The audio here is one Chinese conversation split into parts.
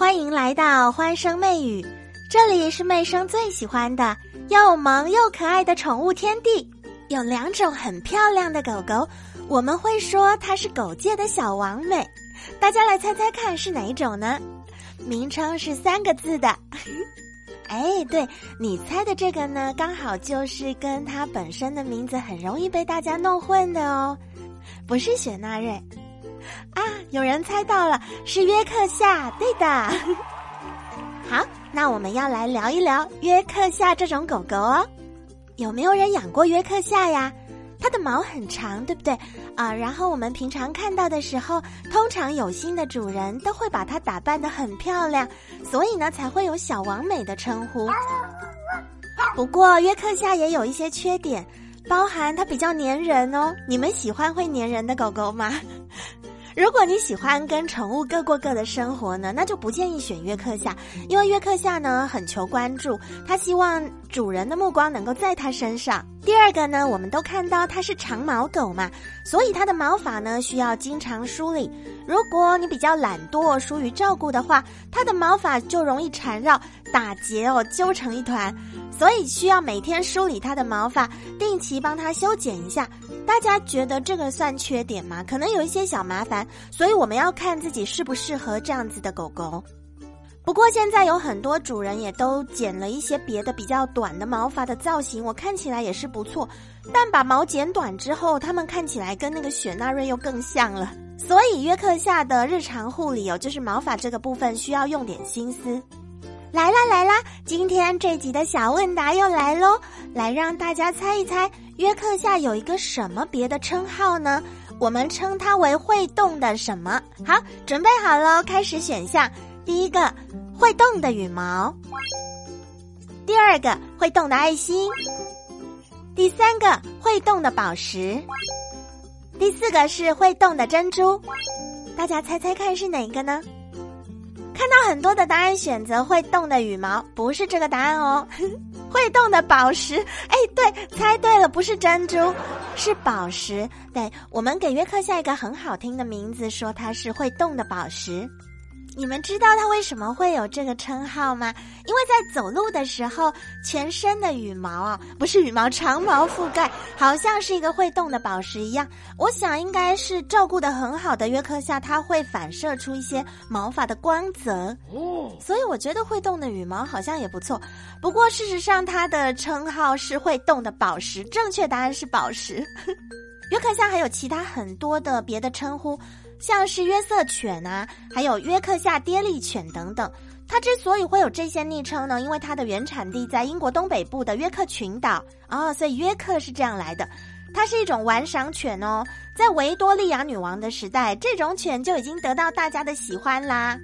欢迎来到欢声妹语，这里是妹生最喜欢的又萌又可爱的宠物天地。有两种很漂亮的狗狗，我们会说它是狗界的小王美。大家来猜猜看是哪一种呢？名称是三个字的。哎，对你猜的这个呢，刚好就是跟它本身的名字很容易被大家弄混的哦，不是雪纳瑞。啊，有人猜到了，是约克夏，对的。好，那我们要来聊一聊约克夏这种狗狗哦。有没有人养过约克夏呀？它的毛很长，对不对？啊，然后我们平常看到的时候，通常有心的主人都会把它打扮的很漂亮，所以呢才会有小王美的称呼。不过约克夏也有一些缺点，包含它比较粘人哦。你们喜欢会粘人的狗狗吗？如果你喜欢跟宠物各过各的生活呢，那就不建议选约克夏，因为约克夏呢很求关注，它希望主人的目光能够在它身上。第二个呢，我们都看到它是长毛狗嘛，所以它的毛发呢需要经常梳理。如果你比较懒惰、疏于照顾的话，它的毛发就容易缠绕、打结哦，揪成一团，所以需要每天梳理它的毛发，定期帮它修剪一下。大家觉得这个算缺点吗？可能有一些小麻烦，所以我们要看自己适不适合这样子的狗狗。不过现在有很多主人也都剪了一些别的比较短的毛发的造型，我看起来也是不错。但把毛剪短之后，它们看起来跟那个雪纳瑞又更像了。所以约克夏的日常护理哦，就是毛发这个部分需要用点心思。来啦来啦，今天这集的小问答又来喽，来让大家猜一猜。约克夏有一个什么别的称号呢？我们称它为会动的什么？好，准备好喽，开始选项。第一个，会动的羽毛；第二个，会动的爱心；第三个，会动的宝石；第四个是会动的珍珠。大家猜猜看是哪个呢？看到很多的答案选择会动的羽毛，不是这个答案哦。会动的宝石，哎，对，猜对了，不是珍珠，是宝石。对我们给约克下一个很好听的名字，说它是会动的宝石。你们知道它为什么会有这个称号吗？因为在走路的时候，全身的羽毛啊，不是羽毛，长毛覆盖，好像是一个会动的宝石一样。我想应该是照顾的很好的约克夏，它会反射出一些毛发的光泽。哦，所以我觉得会动的羽毛好像也不错。不过事实上，它的称号是会动的宝石，正确答案是宝石。约克夏还有其他很多的别的称呼。像是约瑟犬啊，还有约克夏爹利犬等等。它之所以会有这些昵称呢，因为它的原产地在英国东北部的约克群岛哦，所以约克是这样来的。它是一种玩赏犬哦，在维多利亚女王的时代，这种犬就已经得到大家的喜欢啦。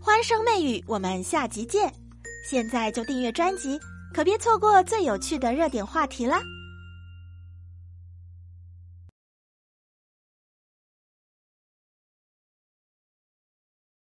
欢声媚语，我们下集见。现在就订阅专辑，可别错过最有趣的热点话题啦。